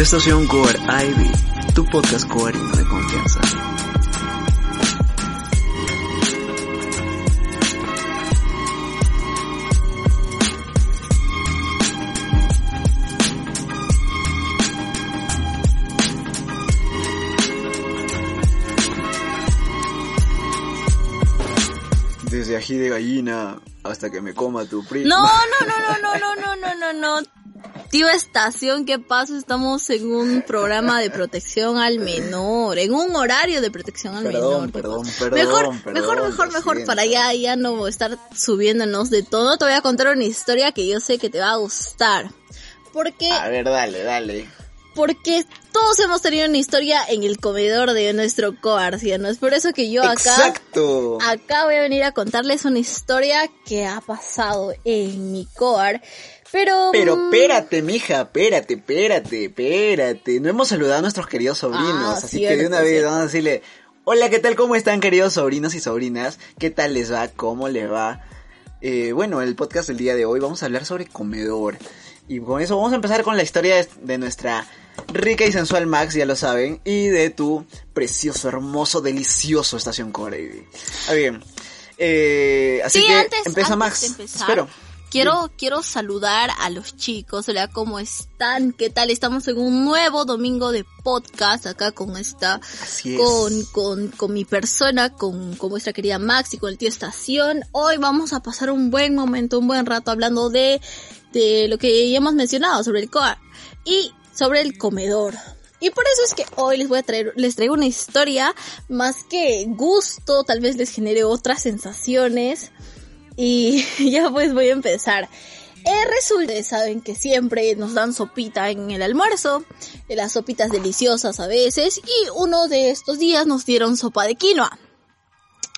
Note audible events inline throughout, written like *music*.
Estación Cover Ivy, tu podcast coverino de confianza. Desde ají de gallina hasta que me coma tu primo. No, no, no, no, no, no, no, no, no, no. Tío Estación, ¿qué pasa? Estamos en un programa de protección al menor, en un horario de protección al Perdón, menor. ¿qué perdón, perdón, mejor, perdón, mejor, mejor, mejor, para ya, ya no estar subiéndonos de todo. Te voy a contar una historia que yo sé que te va a gustar. Porque, A ver, dale, dale. Porque todos hemos tenido una historia en el comedor de nuestro coarcia, ¿no? Es por eso que yo acá... Exacto. Acá voy a venir a contarles una historia que ha pasado en mi coar. Pero... Pero mm, espérate, mija, espérate, espérate, espérate. No hemos saludado a nuestros queridos sobrinos, Ah, así que de una vez cierto. vamos a decirle, hola, ¿qué tal? ¿Cómo están, queridos sobrinos y sobrinas? ¿Qué tal les va? ¿Cómo les va? Eh, bueno, el podcast del día de hoy vamos a hablar sobre comedor. Y con eso vamos a empezar con la historia de nuestra rica y sensual Max, ya lo saben, y de tu precioso, hermoso, delicioso estación Core. Ah, bien. Eh, así Sí, que antes, empieza antes Max. de empezar, Espero. Quiero, quiero saludar a los chicos, hola, ¿cómo están? ¿Qué tal? Estamos en un nuevo domingo de podcast acá con esta, Así es. con, con, con mi persona, con, con vuestra querida Max y con el tío Estación. Hoy vamos a pasar un buen momento, un buen rato hablando de, de lo que ya hemos mencionado sobre el COA y sobre el comedor. Y por eso es que hoy les voy a traer, les traigo una historia más que gusto, tal vez les genere otras sensaciones. Y *laughs* ya pues voy a empezar. Eh, resulta, saben que siempre nos dan sopita en el almuerzo, eh, las sopitas deliciosas a veces, y uno de estos días nos dieron sopa de quinoa.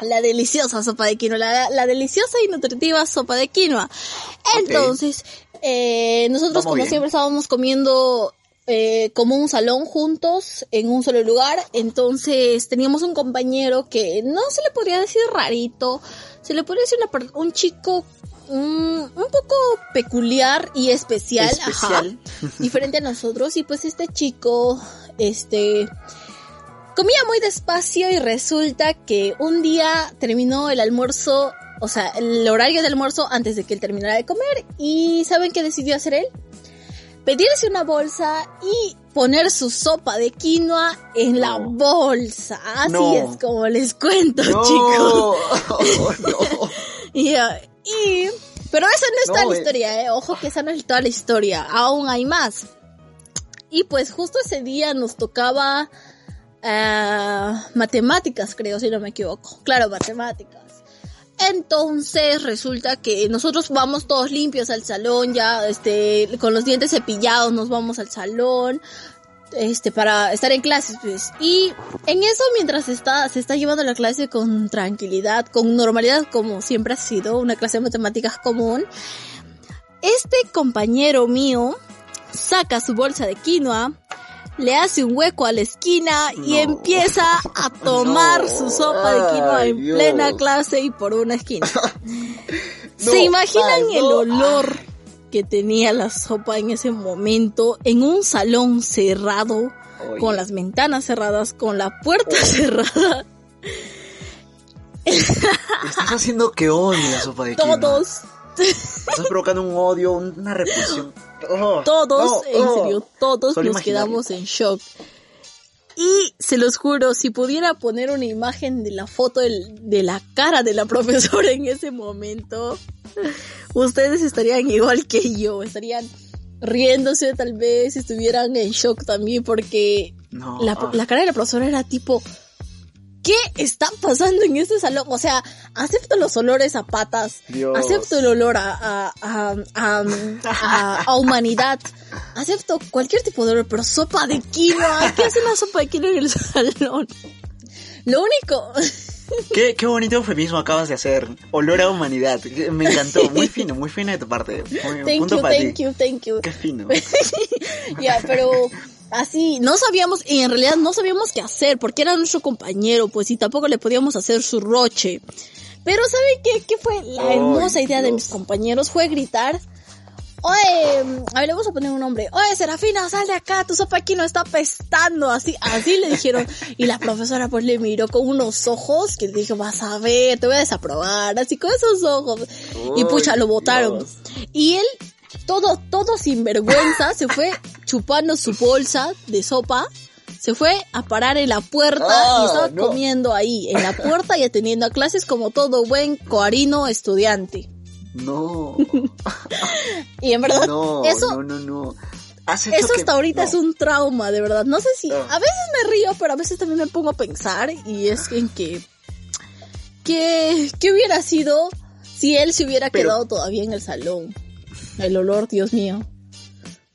La deliciosa sopa de quinoa, la, la deliciosa y nutritiva sopa de quinoa. Entonces, eh, nosotros Vamos como bien. siempre estábamos comiendo eh, como un salón juntos en un solo lugar. Entonces teníamos un compañero que no se le podría decir rarito, se le podría decir una un chico un poco peculiar y especial, Especial. *laughs* ajá, diferente a nosotros. Y pues este chico, este, comía muy despacio y resulta que un día terminó el almuerzo, o sea, el horario de almuerzo antes de que él terminara de comer. ¿Y saben qué decidió hacer él? Pedirse una bolsa y poner su sopa de quinoa en la bolsa. Así No. es como les cuento, No, chicos. no. *laughs* *laughs* Y, ah, y- pero esa no es toda la eh. historia, eh. Ojo que esa no es toda la historia. Aún hay más. Y pues justo ese día nos tocaba ah, matemáticas, creo, si no me equivoco. Claro, matemáticas. Entonces resulta que nosotros vamos todos limpios al salón, ya este, con los dientes cepillados nos vamos al salón, este, para estar en clases, pues. Y en eso, mientras está, se está llevando la clase con tranquilidad, con normalidad, como siempre ha sido, una clase de matemáticas común, este compañero mío saca su bolsa de quinoa, le hace un hueco a la esquina y No. empieza a *laughs* tomar No. su sopa de quinoa Ay, en Dios. plena clase y por una esquina. *laughs* No, ¿Se imaginan el olor que tenía la sopa en ese momento en un salón cerrado, Oye. con las ventanas cerradas, con la puerta cerrada? *laughs* Estás haciendo que odie la sopa de quinoa. Todos, Estás provocando un odio, una repulsión. Oh, todos, no, en oh. serio, todos nos quedamos en shock. Y se los juro, si pudiera poner una imagen de la foto del- de la cara de la *laughs* profesora en ese momento, ustedes estarían igual que yo, estarían riéndose tal vez, estuvieran en shock también porque No, la, ah. la cara de la profesora era tipo, ¿qué está pasando en este salón? O sea, acepto los olores a patas, Dios. acepto el olor a, a, a, a- a- a humanidad, acepto cualquier tipo de olor, pero sopa de quinoa, ¿qué hace una sopa de quinoa en el salón? Lo único, ¿Qué, qué bonito eufemismo acabas de hacer. Olor a humanidad. Me encantó. Muy *laughs* fino, muy fino de tu parte. Muy- thank punto you, para thank ti. you, thank you. Qué fino. *laughs* Ya, pero así, no sabíamos, y en realidad no sabíamos qué hacer, porque era nuestro compañero, pues, y tampoco le podíamos hacer su roche. Pero ¿saben qué, qué fue la hermosa idea de mis compañeros? Fue gritar, oye, a ver, le vamos a poner un nombre. Oye, Serafina, sal de acá, tu sopa aquí no está apestando. Así, así le dijeron. Y la profesora pues le miró con unos ojos que le dijo, vas a ver, te voy a desaprobar. Así con esos ojos. y pucha, lo botaron. Y él, todo, todo sin vergüenza, se fue chupando su bolsa de sopa se fue a parar en la puerta y Ah, estaba no. comiendo ahí, en la puerta y atendiendo a clases como todo buen coarino estudiante. No. *laughs* Y en verdad, No, eso, no, no, eso que- hasta ahorita no. es un trauma, de verdad. No sé si, No. a veces me río, pero a veces también me pongo a pensar y es en que, que, ¿qué hubiera sido si él se hubiera Pero- quedado todavía en el salón? El olor, Dios mío.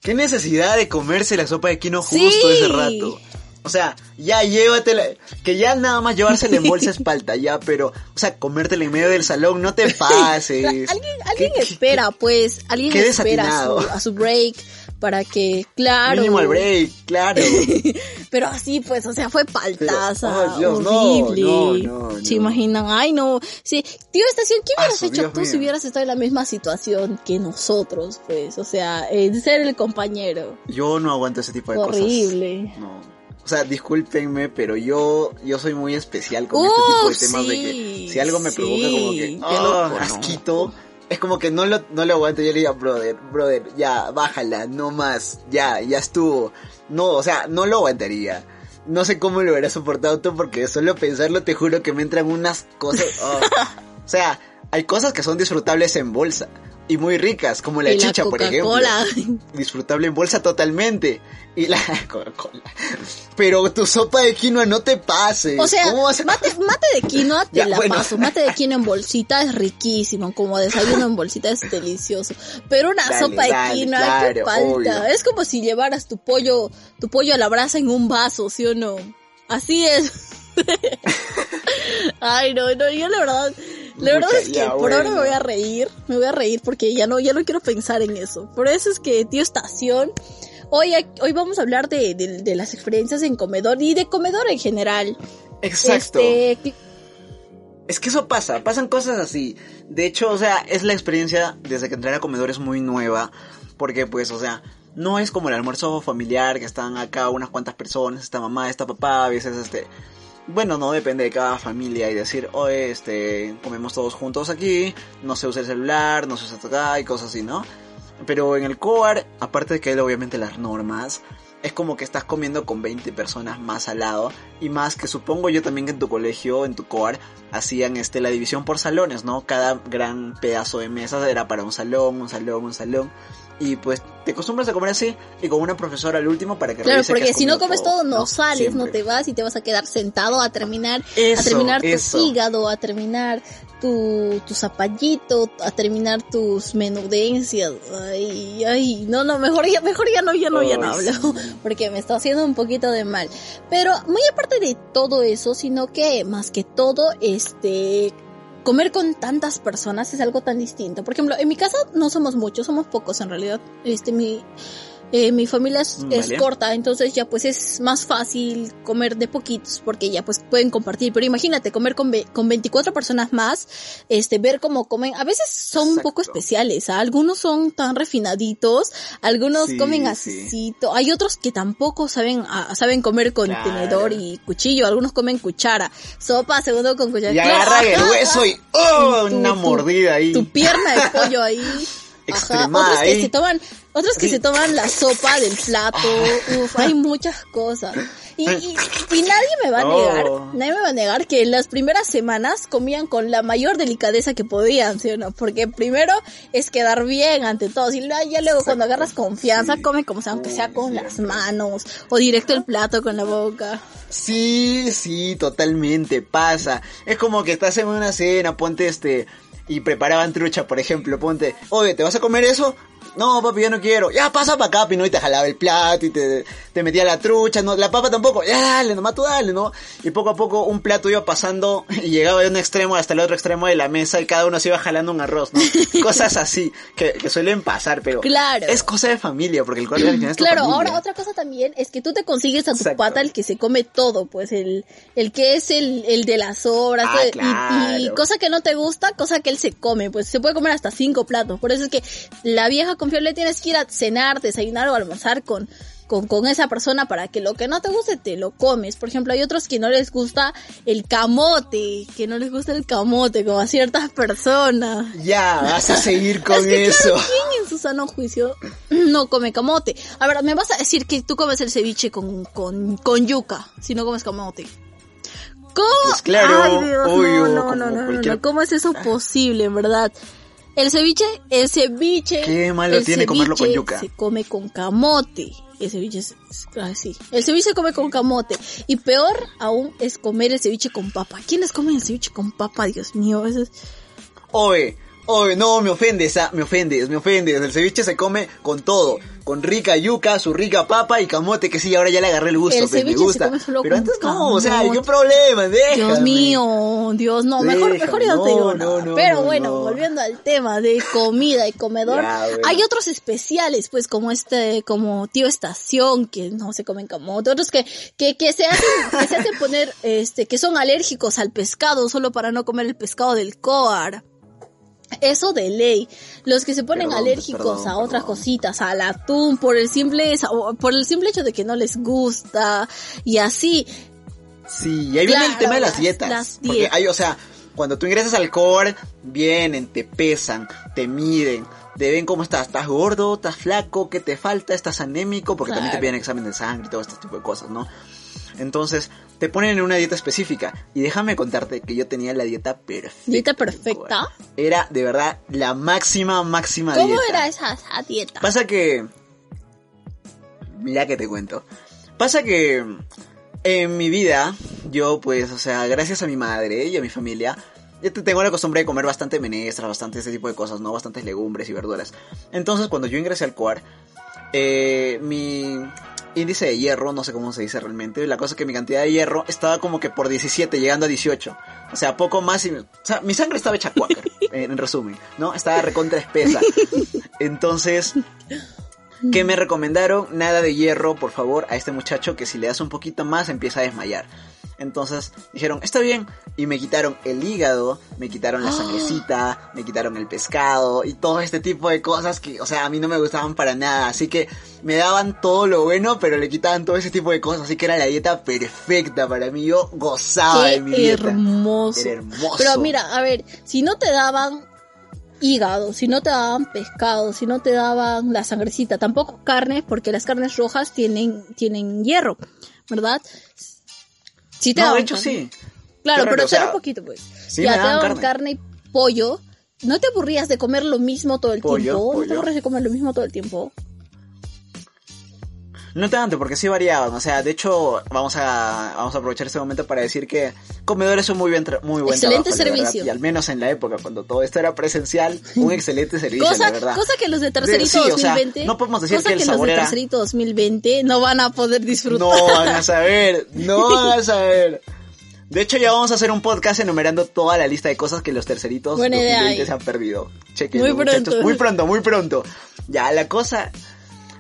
¿Qué necesidad de comerse la sopa de quino justo Sí. ese rato? O sea, ya llévatela, que ya nada más llevársela en bolsa *laughs* es palta, ya, pero, o sea, comértela en medio del salón, no te *laughs* pases. Alguien, alguien ¿Qué- qué- espera, pues, alguien qué espera a desatinado. su, a su break para que, claro. Mínimo al break, claro. *laughs* Pero así, pues, o sea, fue paltaza, oh, Dios, no, horrible. no, no, ¿Se imaginan? Ay, no. Sí, tío Estación, ¿qué hubieras Asu, hecho Dios tú si hubieras estado en la misma situación que nosotros, pues? O sea, eh, ser el compañero. Yo no aguanto ese tipo de cosas. Horrible. No. O sea, discúlpenme, pero yo, yo soy muy especial con Uh, este tipo de temas de que si algo me sí, provoca como que, ah, ¿no? asquito, es como que no lo, no lo aguanto. Yo le digo, brother, brother, ya, bájala, no más, ya, ya estuvo. No, o sea, no lo aguantaría. No sé cómo lo hubiera soportado tú porque solo pensarlo te juro que me entran unas cosas. oh. *laughs* O sea, hay cosas que son disfrutables en bolsa y muy ricas, como la Y la chicha, por ejemplo *laughs* disfrutable en bolsa totalmente. Y la *laughs* Coca-Cola. Pero tu sopa de quinoa no te pases. O sea, ¿Cómo vas a- mate, mate de quinoa *laughs* te Ya, la bueno. paso. Mate de quinoa en bolsita es riquísimo. Como desayuno en bolsita es delicioso. Pero una Dale, sopa de quinoa, claro, falta. obvio. Es como si llevaras tu pollo, tu pollo a la brasa en un vaso, ¿sí o no? Así es. Ay, no, no, yo la verdad, la verdad es que por ahora me voy a reír, me voy a reír porque ya no, ya no quiero pensar en eso. Por eso es que, tío Estación, hoy, hoy vamos a hablar de, de, de las experiencias en comedor y de comedor en general. Exacto. Este, Es que eso pasa, pasan cosas así. De hecho, o sea, es la experiencia desde que entré a comedor es muy nueva. Porque pues, o sea, no es como el almuerzo familiar que están acá unas cuantas personas, esta mamá, esta papá, a veces este... Bueno, no depende de cada familia y decir, oye, este, comemos todos juntos aquí, no se usa el celular, no se usa acá y cosas así, ¿no? Pero en el COAR, aparte de que hay obviamente las normas, es como que estás comiendo con 20 personas más al lado y más que supongo yo también que en tu colegio, en tu COAR, hacían este la división por salones, ¿no? Cada gran pedazo de mesas era para un salón, un salón, un salón. Y pues te acostumbras a comer así y con una profesora al último para que claro, que porque si no comes todo, no, sales, no te vas y te vas a quedar sentado a terminar, a Eso, terminar tu hígado, a terminar tu, tu zapallito, a terminar tus menudencias. Ay, ay, no, no, mejor ya, mejor ya no, ya no, ya no hablo, sí. *laughs* porque me está haciendo un poquito de mal. Pero muy aparte de todo eso, sino que más que todo, este, comer con tantas personas es algo tan distinto. Por ejemplo, en mi casa no somos muchos, somos pocos en realidad. Este, mi, eh, mi familia es, Mm, es corta, entonces ya pues es más fácil comer de poquitos porque ya pues pueden compartir. Pero imagínate comer con, ve- con 24 personas más, este, ver cómo comen. A veces son un poco especiales, ¿ah? algunos son tan refinaditos, algunos Sí, comen sí. así. Hay otros que tampoco saben, ah, saben comer con Claro. tenedor y cuchillo, algunos comen cuchara, sopa, segundo con cuchara. Y Claro, agarran el hueso y. *laughs* ¡oh! Tu- una mordida ahí. tu pierna de pollo ahí. *laughs* Ajá, otros que ahí. se toman, otros que Sí. se toman la sopa del plato, uf, hay muchas cosas. Y, y, y nadie me va a Oh. negar, nadie me va a negar que en las primeras semanas comían con la mayor delicadeza que podían, ¿sí o no? Porque primero es quedar bien ante todos y luego- ya luego cuando agarras confianza Sí. come como sea, aunque sea con las manos o directo el plato con la boca. Sí, sí, totalmente pasa. Es como que estás en una cena, ponte este, y preparaban trucha, por ejemplo, ponte, oye, ¿te vas a comer eso? No, papi, ya no quiero. Ya pasa para acá, Pino, y te jalaba el plato y te, te metía la trucha, no, la papa tampoco. Ya dale, nomás tú dale, ¿no? Y poco a poco un plato iba pasando *laughs* y llegaba de un extremo hasta el otro extremo de la mesa y cada uno se iba jalando un arroz, ¿no? *laughs* Cosas así que, que suelen pasar, pero Claro. es cosa de familia, porque el cuarto final es Claro, familia. ahora otra cosa también es que tú te consigues a tu Exacto. pata el que se come todo, pues el, el que es el, el de las obras, Ah, y- y, claro. cosa que no te gusta, cosa que él se come, pues se puede comer hasta cinco platos, por eso es que la vieja confiable, tienes que ir a cenar, desayunar o almorzar con, con, con esa persona para que lo que no te guste te lo comes. Por ejemplo, hay otros que no les gusta el camote, que no les gusta el camote, como a ciertas personas. Ya, vas a seguir *laughs* con Es que, eso. claro, ¿quién en su sano juicio *clears throat* no come camote? A ver, me vas a decir que tú comes el ceviche con, con, con yuca, si no comes camote. ¿Cómo? Pues claro, Ay, Dios, obvio, no, no, no, no, no, cualquier- no, ¿cómo es eso posible, en verdad? El ceviche, el ceviche. Qué malo tiene comerlo con ceviche yuca. Se come con camote. El ceviche es, es- ah, sí. El ceviche se come con camote. Y peor aún es comer el ceviche con papa. ¿Quiénes comen el ceviche con papa? Dios mío, eso es... Oye, oye, no, me ofendes, ah, me ofendes, me ofendes. El ceviche se come con todo. Con rica yuca, su rica papa y camote, que sí, ahora ya le agarré el gusto, El pues, me ceviche se gusta. come solo Pero antes no, o sea. ¿qué problema? Déjame. Dios mío, Dios, no, mejor, Deja, mejor ya no te digo nada. no, Pero no, bueno, no. volviendo al tema de comida y comedor, *laughs* Ya, bueno. hay otros especiales, pues, como este, como tío estación, que no se comen camote, otros que, que, que se hacen, que se hacen poner, este, que son alérgicos al pescado solo para no comer el pescado del coar. Eso de ley. Los que se ponen Perdón, alérgicos perdón, a otras perdón. cositas, al atún, por el simple, por el simple hecho de que no les gusta, y así. Sí, y ahí viene el tema de las las- dietas. las Porque dietas. hay, o sea, cuando tú ingresas al core, vienen, te pesan, te miden, te ven cómo estás, estás gordo, estás flaco, qué te falta, estás anémico, porque también te piden examen de sangre y todo este tipo de cosas, ¿no? Entonces, te ponen en una dieta específica. Y déjame contarte que yo tenía la dieta perfecta. ¿Dieta perfecta? Era de verdad la máxima, máxima ¿Cómo dieta. era esa, esa dieta? Pasa que... Mira que te cuento. Pasa que en mi vida, yo pues, o sea, gracias a mi madre y a mi familia, te- tengo la costumbre de comer bastante menestras, bastante ese tipo de cosas, ¿no? Bastantes legumbres y verduras. Entonces, cuando yo ingresé al COAR, eh, mi índice de hierro, no sé cómo se dice realmente, la cosa es que mi cantidad de hierro estaba como que por 17, llegando a 18. O sea, poco más y... O sea, mi sangre estaba hecha cuáquer, *laughs* en, en resumen, ¿no? Estaba recontra espesa. *laughs* Entonces, ¿qué me recomendaron? Nada de hierro, por favor, a este muchacho que si le das un poquito más empieza a desmayar. Entonces dijeron, está bien, y me quitaron el hígado, me quitaron la sangrecita, me quitaron el pescado y todo este tipo de cosas que, o sea, a mí no me gustaban para nada. Así que me daban todo lo bueno, pero le quitaban todo ese tipo de cosas. Así que era la dieta perfecta para mí. Yo gozaba de mi dieta. hermoso. Era hermoso. Pero mira, a ver, si no te daban hígado, si no te daban pescado, si no te daban la sangrecita, tampoco carne, porque las carnes rojas tienen, tienen hierro, ¿verdad? Sí te No, de daban hecho carne. sí. Claro, pero o sea, un poquito, pues. sí ya te daban carne. carne y pollo. ¿No te aburrías de comer lo mismo todo el Pollo, tiempo? ¿No te pollo. aburrías de comer lo mismo todo el tiempo? No tanto, porque sí variaban. O sea, de hecho, vamos a, vamos a aprovechar este momento para decir que comedores son muy, bien tra- muy buen Excelente trabajo, servicio. Y al menos en la época, cuando todo esto era presencial, un *laughs* excelente servicio, Cosa, la verdad. cosa que los de Tercerito sí, o sea, 2020, no podemos decir cosa que el los sabor de Tercerito 2020 no van a poder disfrutar. No van a saber, no van a *laughs* saber. De hecho, ya vamos a hacer un podcast enumerando toda la lista de cosas que los terceritos Buena idea 2020 ahí. se han perdido. Chequenlo, Muy muchachos. pronto. Muy pronto, muy pronto. Ya, la cosa...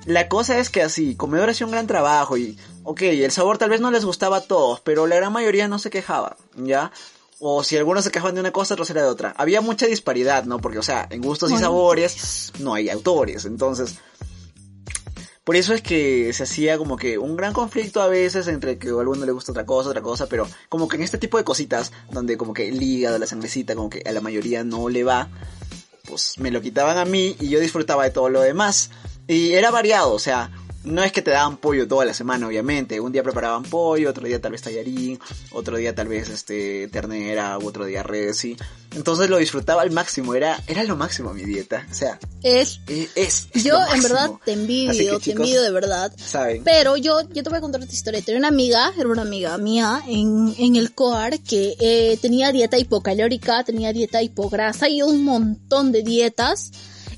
La cosa es que así, Comedor hacía un gran trabajo y, ok, el sabor tal vez no les gustaba a todos, pero la gran mayoría no se quejaba, ¿ya? O si algunos se quejaban de una cosa, otros era de otra. Había mucha disparidad, ¿no? Porque, o sea, en gustos y sabores no hay autores, entonces... Por eso es que se hacía como que un gran conflicto a veces entre que a alguno le gusta otra cosa, otra cosa, pero como que en este tipo de cositas, donde como que el hígado, la sangrecita, como que a la mayoría no le va, pues me lo quitaban a mí y yo disfrutaba de todo lo demás. Y era variado, o sea, no es que te daban pollo toda la semana, obviamente. Un día preparaban pollo, otro día tal vez tallarín, otro día tal vez este ternera, otro día res. Entonces lo disfrutaba al máximo, era, era lo máximo mi dieta. O sea, Es, e- es, es yo en verdad te envidio, que, te envidio de verdad. Saben. Pero yo, yo te voy a contar otra historia. Tenía una amiga, era una amiga mía en, en el COAR que eh, tenía dieta hipocalórica, tenía dieta hipograsa y un montón de dietas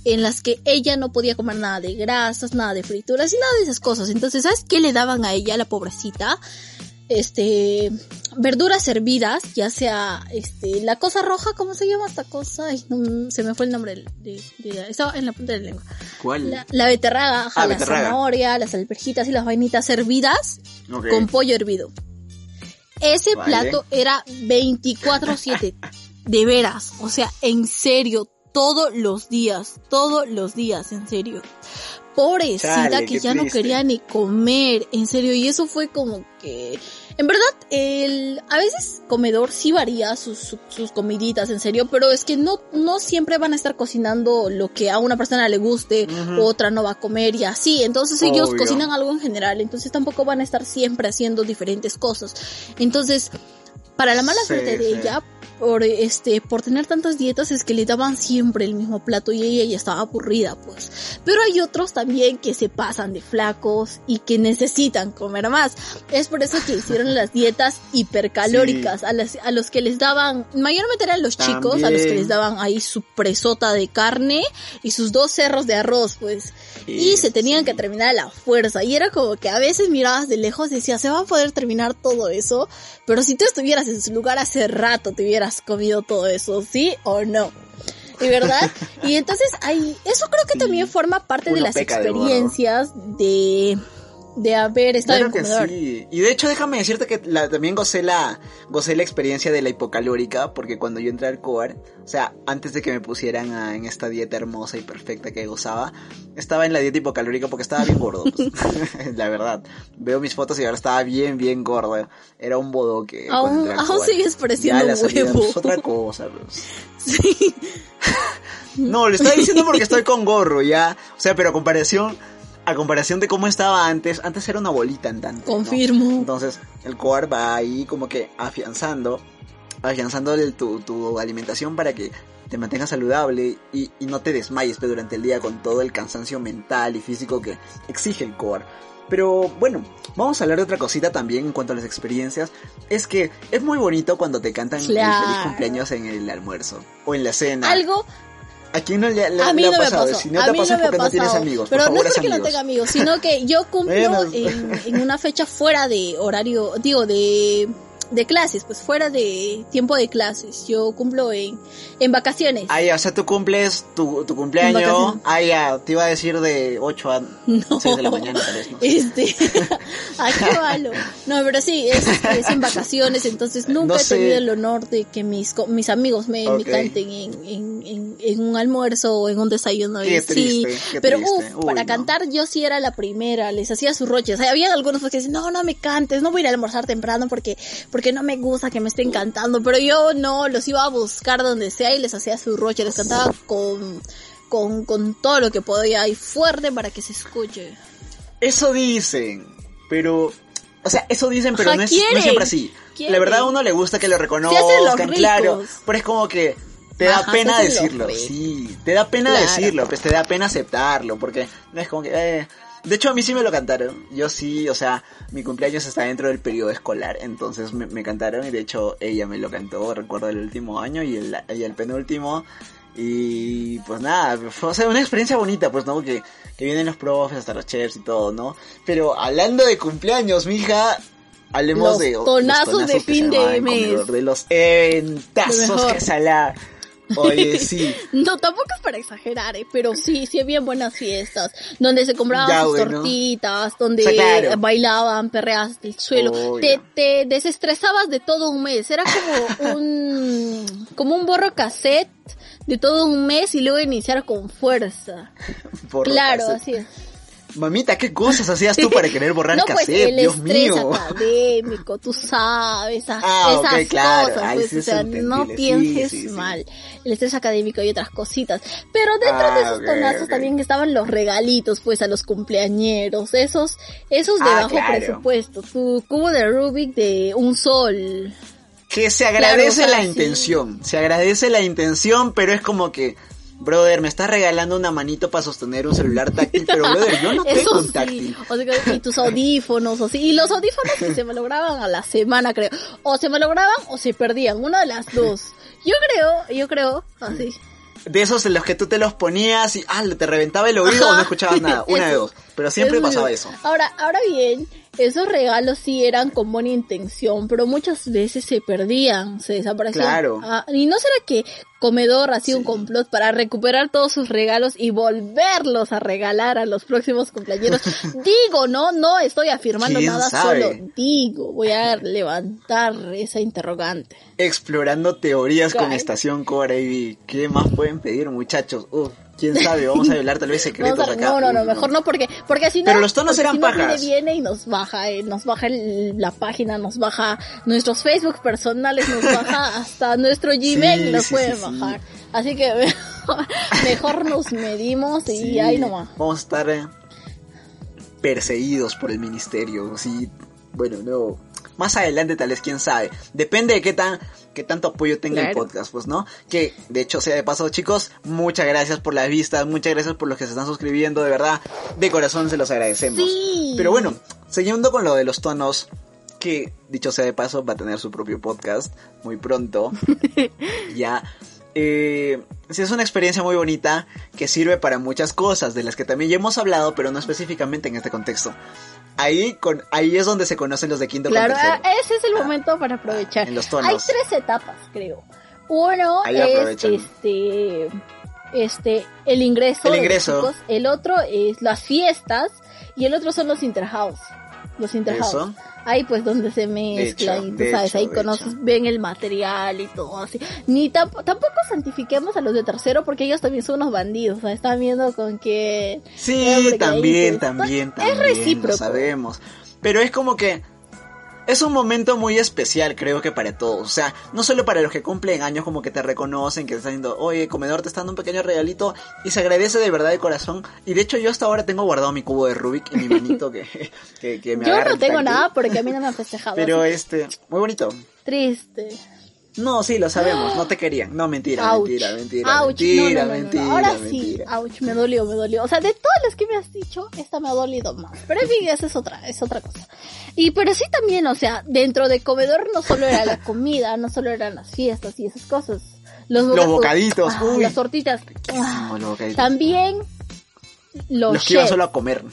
en las que ella no podía comer nada de grasas, nada de frituras y nada de esas cosas. Entonces, ¿sabes qué le daban a ella, la pobrecita? Este, verduras hervidas, ya sea, este, la cosa roja, ¿cómo se llama esta cosa? Ay, no, se me fue el nombre de, de- de- estaba en la punta de la lengua. ¿Cuál? La, la beterraga, Ah, la beterraga. zanahoria, las alverjitas y las vainitas hervidas con pollo hervido. Ese Vale. plato era 24-7. de veras. O sea, en serio. Todos los días, todos los días, en serio. Pobrecita Chale, que ya no quería ni comer, en serio, y eso fue como que, en verdad, el, a veces comedor sí varía sus, sus, sus comiditas, en serio, pero es que no, no siempre van a estar cocinando lo que a una persona le guste, Ujú. otra no va a comer y así, entonces ellos cocinan algo en general, entonces tampoco van a estar siempre haciendo diferentes cosas. Entonces, para la mala Sí, suerte de sí. ella, por este, por tener tantas dietas es que le daban siempre el mismo plato y ella ya estaba aburrida, pues. Pero hay otros también que se pasan de flacos y que necesitan comer más. Es por eso que *laughs* hicieron las dietas hipercalóricas, a, las, a los que les daban, mayormente eran los chicos, a los que les daban ahí su presota de carne y sus dos cerros de arroz, pues. Y se tenían que terminar a la fuerza. Y era como que a veces mirabas de lejos y decías, se va a poder terminar todo eso. Pero si tú estuvieras en su lugar hace rato, te hubieras comido todo eso, ¿sí o no? ¿De verdad? Y entonces ahí, eso creo que también forma parte de Uno las de experiencias de, de haber estado Claro en que sí. Y de hecho, déjame decirte que la, también gocé la, gocé la experiencia de la hipocalórica, porque cuando yo entré al COAR, o sea, antes de que me pusieran a- en esta dieta hermosa y perfecta que gozaba, estaba en la dieta hipocalórica porque estaba bien gordo. pues. *laughs* la verdad. Veo mis fotos y ahora estaba bien, bien gordo. Era un bodoque. Aún, aún sigues pareciendo un huevo. pues, otra cosa, pues. *laughs* Sí. *laughs* No, lo estoy diciendo porque estoy con gorro, ya. O sea, pero a comparación, a comparación de cómo estaba antes, antes era una bolita en tanto. ¿no? Confirmo. Entonces, el coar va ahí como que afianzando, afianzando el- tu, tu alimentación para que te mantengas saludable y, y no te desmayes pues, durante el día con todo el cansancio mental y físico que exige el coar. Pero bueno, vamos a hablar de otra cosita también en cuanto a las experiencias. Es que es muy bonito cuando te cantan el Claro. feliz cumpleaños en el almuerzo o en la cena. Algo ¿A quién no le, le- a mí le no ha me pasado? pasó. Si no a mí no me ha no tienes pasado. amigos. Pero Por no es porque no tenga amigos, sino que yo cumplo Bueno. en, en una fecha fuera de horario, digo, de, de clases, pues fuera de tiempo de clases. Yo cumplo en, en vacaciones. Ah, ya, o sea, tú cumples tu, tu cumpleaños. Ah, ya, te iba a decir de 8 a *laughs* No. 6 de la mañana, tal vez, ¿no? Este, ¿a *laughs* *laughs* qué malo? No, pero sí, es, es en vacaciones, entonces nunca No he tenido el honor de que mis, mis amigos me, me Ok. canten en, en, en, en un almuerzo o en un desayuno. Qué triste, sí, qué pero uff, para no. cantar yo sí era la primera, les hacía sus roches. Había algunos que decían, no, no me cantes, no voy a ir a almorzar temprano porque, porque no me gusta que me estén cantando, pero yo no, los iba a buscar donde sea y les hacía sus roches, les cantaba con, con, con todo lo que podía y fuerte para que se escuche. Eso dicen, pero... O sea, eso dicen, pero Ajá, no, es, no quieren, es siempre así. quieren. La verdad a uno le gusta que lo reconozcan, claro. Pero es como que te da Ajá, pena decirlo, sí. Te da pena Claro. decirlo, pues te da pena aceptarlo, porque no es como que... eh. De hecho, a mí sí me lo cantaron. Yo sí, o sea, mi cumpleaños está dentro del periodo escolar, entonces me, me cantaron y de hecho ella me lo cantó, recuerdo el último año y el, y el penúltimo. Y pues nada, fue o sea, una experiencia bonita, pues, ¿no? Que, que vienen los profes, hasta los chefs y todo, ¿no? Pero hablando de cumpleaños, mija, hablemos Los de los tonazos de fin de mes. comedor, de los Lo eventazos que. Oye, *laughs* sí. No, tampoco es para exagerar, ¿eh? pero sí, sí había buenas fiestas, donde se compraban Ya, sus bueno. tortitas, donde O sea, claro. bailaban, perreas del suelo, te, te desestresabas de todo un mes, era como *laughs* un, como un borro cassette de todo un mes y luego iniciar con fuerza. Claro, cassette. así es. Mamita, ¿qué cosas hacías tú para querer borrar No, pues cassette? el Dios estrés mío. académico, tú sabes, esas, Ah, claro. cosas, Ay, pues, sí o sea, no pienses sí, sí. mal. El estrés académico y otras cositas. Pero dentro Ah, de esos ok, tonazos también estaban los regalitos, pues, a los cumpleañeros, esos, esos de Ah, bajo claro. presupuesto, tu cubo de Rubik de un sol. Que se agradece Claro, o sea, la intención, se agradece la intención, pero es como que, brother, me estás regalando una manito para sostener un celular táctil, pero brother, yo no *laughs* tengo un sí, táctil. o sea, y tus audífonos, o sí, y los audífonos que se malograban a la semana, creo. O se malograban o se perdían, una de las dos. Yo creo, yo creo, así. De esos en los que tú te los ponías y ah, te reventaba el oído o no escuchabas nada, *laughs* una de dos. Pero siempre Es pasaba eso. Ahora, ahora bien, esos regalos sí eran con buena intención, pero muchas veces se perdían, se desaparecían. Claro. Ah, y no será que Comedor hacía un Sí. complot para recuperar todos sus regalos y volverlos a regalar a los próximos cumpleaños. *laughs* digo, no, no estoy afirmando ¿Quién nada, sabe? solo digo, voy a levantar esa interrogante. Explorando teorías con. Estación Cobra y ¿qué más pueden pedir, muchachos? Quién sabe, vamos a hablar tal vez *laughs* secretos a- acá. no, no, no, mejor no, porque, porque si no. Pero los tonos eran si no pajas. Viene, viene y nos baja, eh, nos baja el- la página, nos baja nuestros Facebook personales, nos baja *laughs* hasta nuestro Gmail Sí, y nos sí, pueden sí, sí. bajar. Así que mejor, *laughs* mejor nos medimos y ahí nomás. Vamos a estar eh, perseguidos por el ministerio. Sí, bueno, no. Más adelante tal vez, quién sabe. Depende de qué tan qué tanto apoyo tenga el podcast, pues, ¿no? Que de hecho sea de paso, chicos, muchas gracias por las vistas, muchas gracias por los que se están suscribiendo, de verdad, de corazón se los agradecemos. Sí. Pero bueno, siguiendo con lo de los tonos, que dicho sea de paso va a tener su propio podcast muy pronto. *laughs* ya. Eh, sí, es una experiencia muy bonita que sirve para muchas cosas, de las que también ya hemos hablado, pero no específicamente en este contexto. Ahí, con, ahí es donde se conocen los de quinto Claro, con ah, ese es el Ah, momento para aprovechar. en los tonos. Hay tres etapas, creo. Uno Ahí es este este el ingreso, El de los ingreso. chicos, el otro es las fiestas y el otro son los interhouse. Los interhouse. Ahí pues donde se mezclan hecho, y tú sabes, hecho, ahí conoces, hecho. ven el material y todo así. Ni tamp- tampoco santifiquemos a los de tercero porque ellos también son unos bandidos, o sea, están viendo con que Sí, Hombre, también, que también, es también. recíproco. Lo sabemos. Pero es como que es un momento muy especial, creo que para todos. O sea, no solo para los que cumplen años, como que te reconocen, que te están diciendo, oye, comedor, te está dando un pequeño regalito. Y se agradece de verdad de corazón. Y de hecho, yo hasta ahora tengo guardado mi cubo de Rubik y mi manito que, *laughs* que, que me yo no tengo nada porque a mí no me han festejado. Pero este, muy bonito. triste. No, sí, lo sabemos, no te *gasps* querían. No, mentira, Ouch. mentira, mentira. Ouch. mentira, No, no, no, no, no. mentira, Ahora mentira. sí, ouch, me dolió, me dolió. O sea, de todas las que me has dicho, esta me ha dolido más. Pero en fin, *laughs* esa es otra, es otra cosa. Y pero sí también, o sea, dentro de comedor no solo era la comida, no solo eran las fiestas y esas cosas. Los, Los bocaditos, ah, uy. las tortitas. ah, los bocaditos. también los, Los que iban solo a comer.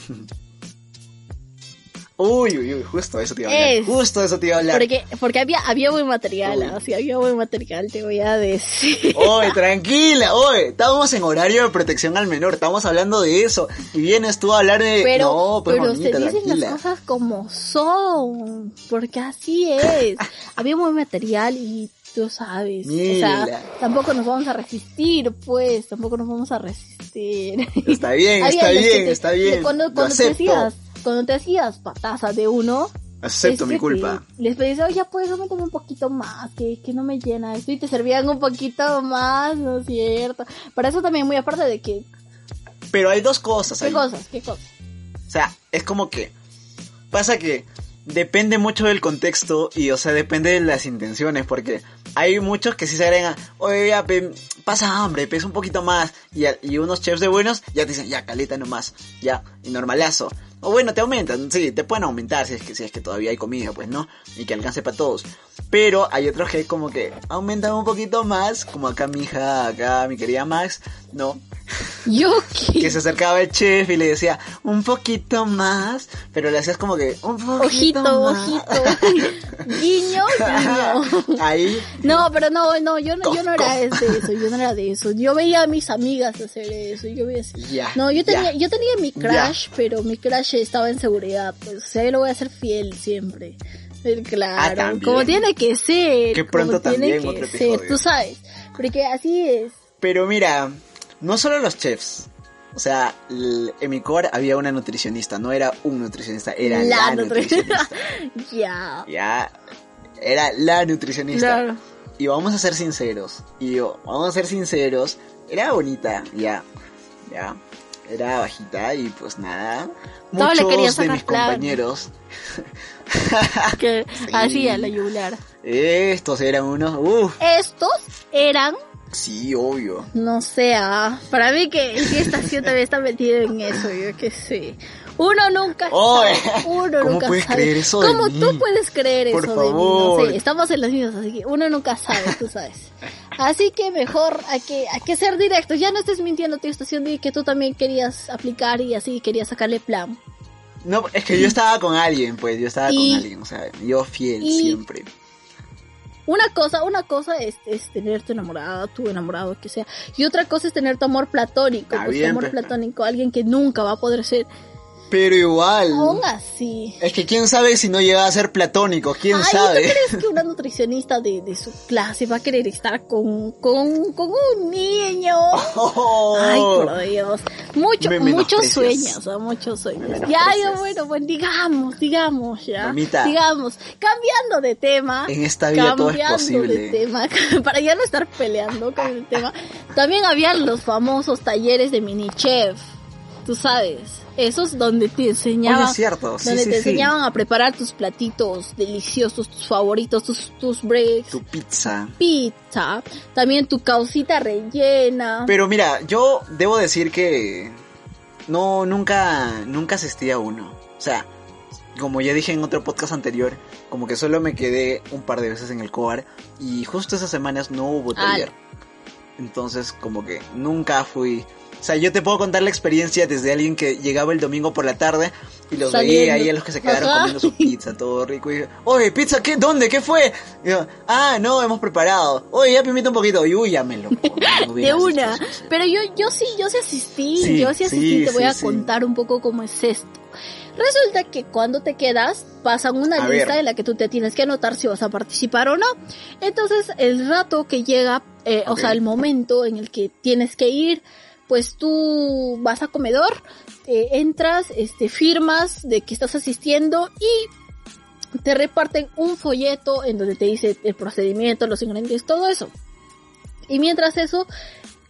Uy, uy, uy, justo eso te iba a hablar. Es. Justo eso te iba a hablar. Porque, porque había, había buen material, Uy. así había buen material, te voy a decir. Oye, *laughs* tranquila, oye, estábamos en horario de protección al menor, estábamos hablando de eso. Y vienes tú a hablar de. Pero, no, pues pero mamita, se dicen tranquila. las cosas como son, porque así es. *laughs* Había buen material y tú sabes, o sea, tampoco nos vamos a resistir, pues, tampoco nos vamos a resistir. Está bien, *laughs* está bien, te- está bien. Cuando, cuando te acepto. Cuando te hacías pataza de uno, Acepto mi culpa. les pedías, oye, pues, aumentame un poquito más, que, que no me llena esto, y te servían un poquito más, ¿no es cierto? Para eso también, muy aparte de que, Pero hay dos cosas ¿qué ahí. cosas? ¿Qué cosas? O sea, es como que pasa que depende mucho del contexto y, o sea, depende de las intenciones, porque hay muchos que sí se agregan, oye, ya, pe, pasa hambre, pesa un poquito más, y, y unos chefs de buenos ya te dicen, ya, caleta nomás, ya, y normalazo. O bueno, te aumentan, sí, te pueden aumentar si es que, si es que todavía hay comida, pues, ¿no? Y que alcance para todos. Pero hay otros que como que aumentan un poquito más, como acá mi hija, acá mi querida Max, ¿no? *laughs* Yo que se acercaba el chef y le decía un poquito más, pero le hacías como que un poquito Ojito, más. ojito. *laughs* guiño, guiño. Ahí, No, pero no, no, yo no, yo no era de eso, yo no era de eso. Yo veía a mis amigas hacer eso, yo veía así. No, yo tenía, yo tenía mi crush, pero mi crush estaba en seguridad, pues, o sea, yo lo voy a hacer fiel siempre. Claro, Ah, también. como tiene que ser. Que pronto como tiene también que otro ser, tú sabes. Porque así es. Pero mira, no solo los chefs. O sea, en mi core había una nutricionista, no era un nutricionista, era la, nutricionista. *laughs* ya. ya, era la nutricionista. Claro. Y vamos a ser sinceros. Y yo, vamos a ser sinceros. Era bonita, ya. Ya. Era bajita y pues nada. Todo le quería Muchos de sacar mis plan. compañeros. *laughs* Que *laughs* Sí. así a la yugular. Estos eran unos. Estos eran Sí, obvio. No sé, ah, para mí que el estación *laughs* también está metido en eso, yo qué sé. Uno nunca sabe, uno ¿cómo nunca puedes sabe. creer eso de ¿Cómo mí? tú puedes creer Por eso de mí? favor. No sé, estamos en las mismas, así que uno nunca sabe, tú sabes. Así que mejor hay que, hay que ser directos. Ya no estés mintiendo tu estación de que tú también querías aplicar y así querías sacarle plan. No, es que yo estaba con alguien, pues, yo estaba Y- con alguien, o sea, yo fiel y- siempre. Una cosa, una cosa es, es tener tu enamorada, tu enamorado, que sea. Y otra cosa es tener tu amor platónico. Pues tu amor platónico, alguien que nunca va a poder ser. Pero igual. Aún así. Es que quién sabe si no llega a ser platónico, quién Ay, sabe. ¿tú crees *laughs* que una nutricionista de, de su clase va a querer estar con, con, con un niño? Oh. Ay, por Dios. Mucho, Me muchos sueños, ¿ah? muchos sueños. Ya, ya, bueno, bueno, digamos, digamos, ya. Mamita. Digamos, cambiando de tema. En esta vida todo es cambiando posible. de tema, *laughs* para ya no estar peleando con el tema. También habían los famosos talleres de mini chef. Tú sabes, esos donde te enseñaban, Oye, cierto, sí, donde sí, te sí. enseñaban a preparar tus platitos deliciosos, tus favoritos, tus, tus breaks, Tu pizza. pizza, también tu causita rellena. Pero mira, yo debo decir que no, nunca, nunca asistí a uno. O sea, como ya dije en otro podcast anterior, como que solo me quedé un par de veces en el COAR y justo esas semanas no hubo taller. Entonces, como que nunca fui. O sea, yo te puedo contar la experiencia desde alguien que llegaba el domingo por la tarde y los Saliendo. veía ahí a los que se quedaron Ajá. comiendo su pizza, todo rico. Y dije, oye, ¿pizza qué? ¿Dónde? ¿Qué fue? Y yo, ah, no, hemos preparado. Oye, ya pimita un poquito. Y uy, ya me lo no *laughs* de una. Pero yo, yo sí, yo sí asistí, Sí, yo sí asistí, sí, te voy a contar un poco cómo es esto. Resulta que cuando te quedas, pasan una A lista ver. en la que tú te tienes que anotar si vas a participar o no. Entonces, el rato que llega, eh, o sea, el momento en el que tienes que ir, pues tú vas a comedor, entras, este, firmas de que estás asistiendo y te reparten un folleto en donde te dice el procedimiento, los ingredientes, todo eso. Y mientras eso,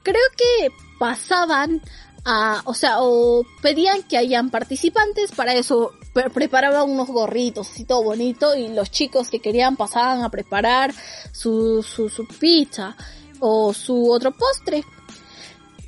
creo que pasaban a, o sea, o pedían que hayan participantes, para eso pre- preparaban unos gorritos así todo bonito y los chicos que querían pasaban a preparar su, su, su pizza o su otro postre.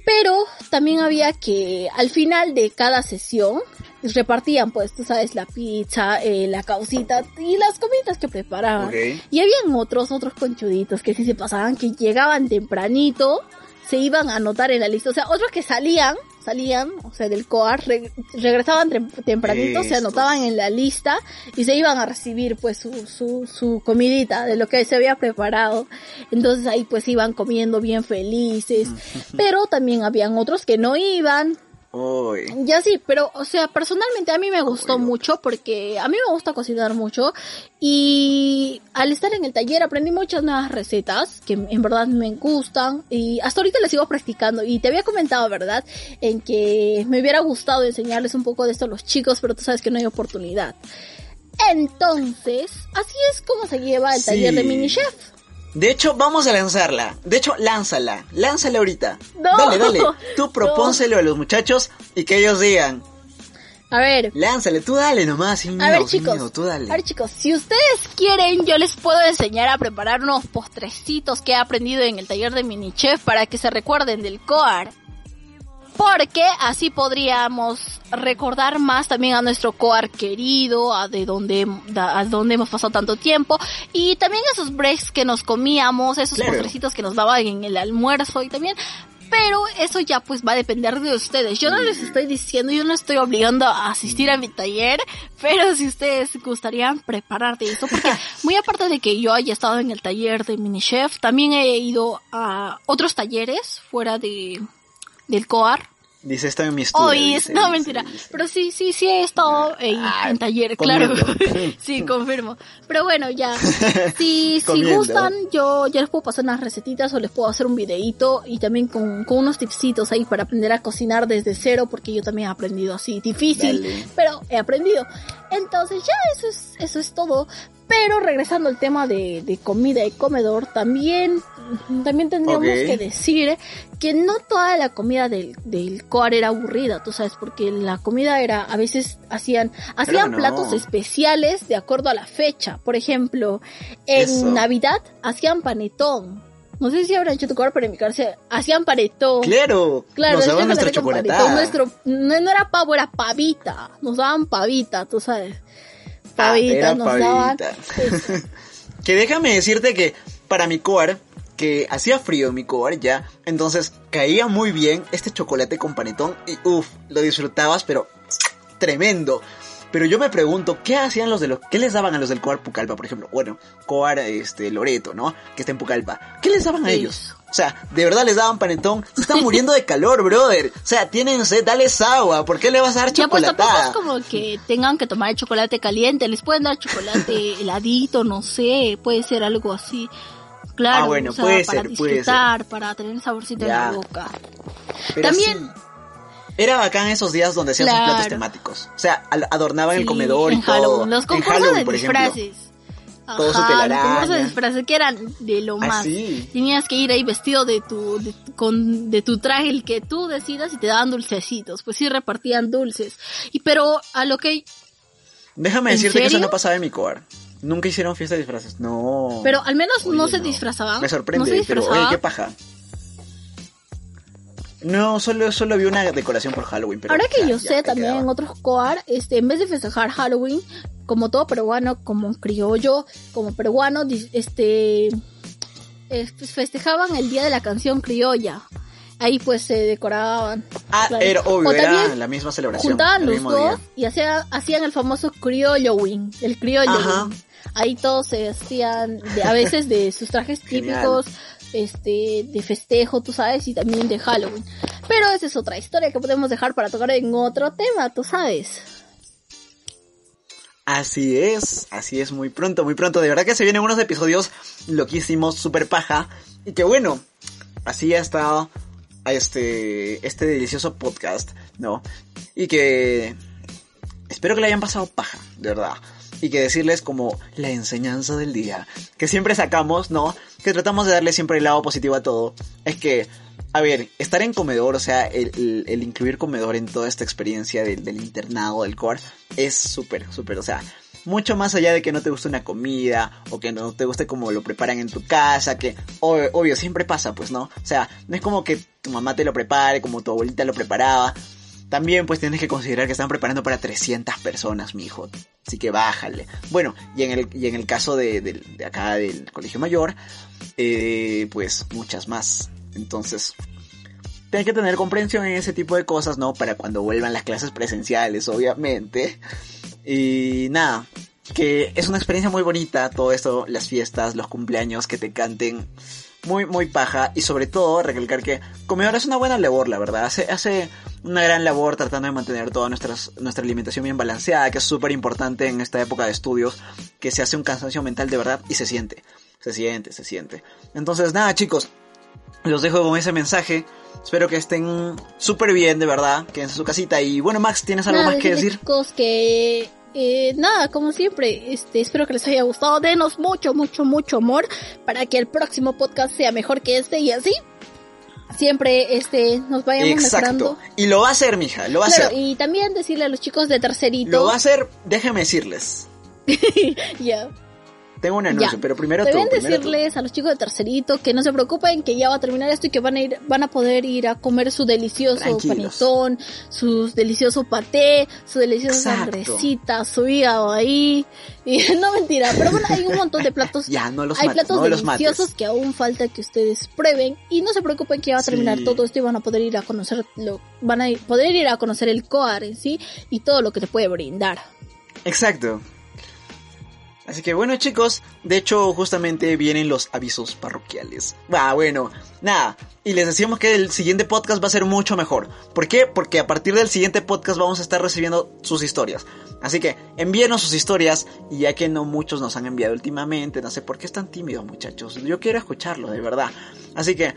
Pero también había que al final de cada sesión repartían pues, tú sabes, la pizza, eh, la causita y las comidas que preparaban. Y habían otros, otros conchuditos que sí se pasaban, que llegaban tempranito, se iban a anotar en la lista. O sea, otros que salían, salían, o sea, del COAR, re- regresaban tem- tempranito, se anotaban en la lista y se iban a recibir pues su, su, su comidita de lo que se había preparado. Entonces ahí pues iban comiendo bien felices. Pero también habían otros que no iban, Ya sí, pero, o sea, personalmente a mí me gustó mucho porque a mí me gusta cocinar mucho y al estar en el taller aprendí muchas nuevas recetas que en verdad me gustan y hasta ahorita las sigo practicando y te había comentado, ¿verdad? En que me hubiera gustado enseñarles un poco de esto a los chicos, pero tú sabes que no hay oportunidad. Entonces, así es como se lleva el Sí. taller de mini chef. De hecho, vamos a lanzarla. De hecho, lánzala. Lánzala ahorita. No. Dale, dale. *laughs* Tú propónselo a los muchachos y que ellos digan. A ver, Lánzale, tú dale nomás, sin A ver chicos, miedo, tú dale. a ver chicos, si ustedes quieren yo les puedo enseñar a preparar unos postrecitos que he aprendido en el taller de mini chef para que se recuerden del COAR. Porque así podríamos recordar más también a nuestro COAR querido, a de donde, a donde hemos pasado tanto tiempo, y también esos breaks que nos comíamos, esos Claro. postrecitos que nos daban en el almuerzo y también pero eso ya pues va a depender de ustedes. Yo no les estoy diciendo, yo no estoy obligando a asistir a mi taller, pero si ustedes gustarían prepararte esto, porque *laughs* muy aparte de que yo haya estado en el taller de mini chef, también he ido a otros talleres fuera de del COAR. Dice esto en mi estudio. Hoy dice, es, no dice, mentira, dice. pero sí, sí, sí he estado en, Ah, en taller, claro. *laughs* sí, confirmo. Pero bueno, ya, *laughs* si, si gustan, yo ya les puedo pasar unas recetitas o les puedo hacer un videíto y también con, con unos tipsitos ahí para aprender a cocinar desde cero, porque yo también he aprendido así, difícil, Dale. pero he aprendido. Entonces ya eso es, eso es todo. Pero regresando al tema de, de comida y comedor, también, también tendríamos que decir que no toda la comida del, del coar era aburrida, tú sabes, porque la comida era, a veces hacían, hacían no. platos especiales de acuerdo a la fecha. Por ejemplo, en Eso. Navidad hacían panetón. No sé si habrán hecho tu coar, pero en mi casa hacían panetón. Claro, Claro, nos daban nuestra chocolatada. Nuestro, no, no era pavo, era pavita. Nos daban pavita, tú sabes. Ah, Pavita, nos daban. pavita. *laughs* Que déjame decirte que para mi coar, que hacía frío en mi coar ya, entonces caía muy bien este chocolate con panetón y uff, lo disfrutabas, pero tremendo. Pero yo me pregunto, ¿qué hacían los de los, qué les daban a los del Coar Pucallpa, por ejemplo? Bueno, Coar, este, Loreto, ¿no? Que está en Pucallpa. ¿Qué les daban a ellos? O sea, de verdad les daban panetón. Se están muriendo de calor, brother. O sea, tienen sed, dales agua. ¿Por qué le vas a dar Ya pues tampoco es chocolatada? como que tengan que tomar chocolate caliente, les pueden dar chocolate *laughs* heladito, no sé, puede ser algo así. Claro, Ah, bueno, o sea, puede para ser, puede ser. disfrutar, para tener saborcito Ya. en la boca. Pero También- sí, era bacán esos días donde hacían sus Claro. platos temáticos. O sea, adornaban el comedor y en todo. Halloween, los en concursos Halloween, de disfraces. Todo su Ajá, telaraña. los de disfraces que eran de lo Ah, más. sí. Tenías que ir ahí vestido de tu, de, con, de tu traje, el que tú decidas, y te daban dulcecitos. Pues sí, repartían dulces. Y pero a lo que Déjame ¿En decirte que eso no pasaba en mi coar. Nunca hicieron fiesta de disfraces. No. Pero al menos Oye, no se disfrazaban. Me sorprende, No se pero oye, qué paja. No, solo, solo vi una decoración por Halloween. Pero, Ahora que ya, yo ya, sé, también quedaba. en otros coar, este, en vez de festejar Halloween, como todo peruano, como criollo, como peruano, este, pues, festejaban el día de la canción criolla. Ahí pues se decoraban. Ah, claro. era obvio, era la misma celebración. Juntaban los dos día. y hacían, hacían el famoso criollo wing, el criollo Ajá. wing. Ahí todos se hacían, de, a veces de sus trajes típicos, este, de festejo, tú sabes, y también de Halloween. Pero esa es otra historia que podemos dejar para tocar en otro tema, tú sabes. Así es, así es, muy pronto, muy pronto. De verdad que se vienen unos episodios loquísimos, super paja. Y que bueno, así ha estado este, este delicioso podcast, ¿no? Y que espero que le hayan pasado paja, de verdad. Y que decirles como la enseñanza del día, que siempre sacamos, ¿no? Que tratamos de darle siempre el lado positivo a todo. Es que, a ver, estar en comedor, o sea, el, incluir comedor en toda esta experiencia del, del internado, del core, es súper, súper, o sea, mucho más allá de que no te guste una comida o que no te guste como lo preparan en tu casa, que obvio, obvio, siempre pasa, pues, ¿no? O sea, no es como que tu mamá te lo prepare como tu abuelita lo preparaba. También pues tienes que considerar que están preparando para 300 personas, mi hijo. Así que bájale. Bueno, y en el, y en el caso de, de acá del colegio mayor, eh, pues muchas más. Entonces, tienes que tener comprensión en ese tipo de cosas, ¿no? Para cuando vuelvan las clases presenciales, obviamente. Y nada, que es una experiencia muy bonita todo esto, las fiestas, los cumpleaños, que te canten. Muy, muy paja. Y sobre todo, recalcar que Comedor es una buena labor, la verdad. Hace, hace una gran labor tratando de mantener toda nuestras, nuestra alimentación bien balanceada, que es súper importante en esta época de estudios, que se hace un cansancio mental de verdad y se siente. Se siente, se siente. Entonces, nada, chicos. Los dejo con ese mensaje. Espero que estén súper bien, de verdad. Quédense en su casita. Y bueno, Max, ¿tienes algo Nada, más que decir? chicos que eh, nada, como siempre, este, espero que les haya gustado. Denos mucho, mucho, mucho amor para que el próximo podcast sea mejor que este y así siempre este nos vayamos Exacto. mejorando. Y lo va a hacer, mija. Lo va a hacer. y también decirle a los chicos de tercerito, Lo va a hacer, déjenme decirles. *laughs* ya, Tengo un anuncio, Ya. pero primero tú. Tú. decirles a los chicos de tercerito que no se preocupen, que ya va a terminar esto y que van a ir, van a poder ir a comer su delicioso Tranquilos. panetón, su delicioso paté, su deliciosa sangrecita, su hígado ahí. *laughs* Y no mentira, pero bueno, hay un montón de platos. *laughs* Ya, no los hay mates, platos no deliciosos que aún falta que ustedes prueben y no se preocupen que ya va a terminar Sí. todo esto y van a poder ir a conocer lo, van a ir- poder ir a conocer el coar en sí y todo lo que te puede brindar. Exacto. Así que bueno chicos, de hecho justamente vienen los avisos parroquiales. Ah, bueno, nada. Y les decíamos que el siguiente podcast va a ser mucho mejor. ¿Por qué? Porque a partir del siguiente podcast vamos a estar recibiendo sus historias. Así que envíenos sus historias y ya que no muchos nos han enviado últimamente, no sé por qué están tímidos muchachos. Yo quiero escucharlo, de verdad. Así que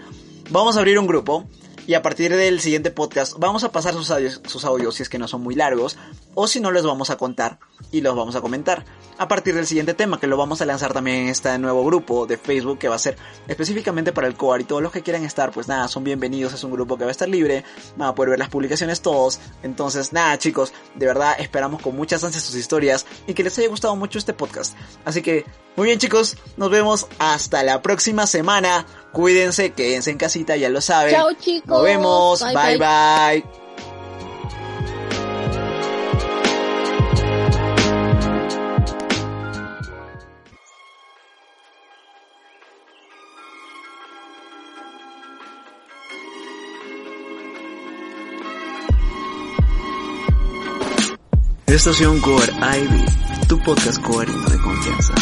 vamos a abrir un grupo y a partir del siguiente podcast vamos a pasar sus audios, sus audios si es que no son muy largos o si no los vamos a contar y los vamos a comentar. A partir del siguiente tema que lo vamos a lanzar también en este nuevo grupo de Facebook que va a ser específicamente para el coar y todos los que quieran estar pues nada son bienvenidos es un grupo que va a estar libre van a poder ver las publicaciones todos. Entonces nada chicos de verdad esperamos con muchas ansias sus historias y que les haya gustado mucho este podcast. Así que muy bien chicos nos vemos hasta la próxima semana cuídense quédense en casita ya lo saben Chao chicos. nos vemos. bye. bye. Estación Core ID, tu podcast coreano de confianza.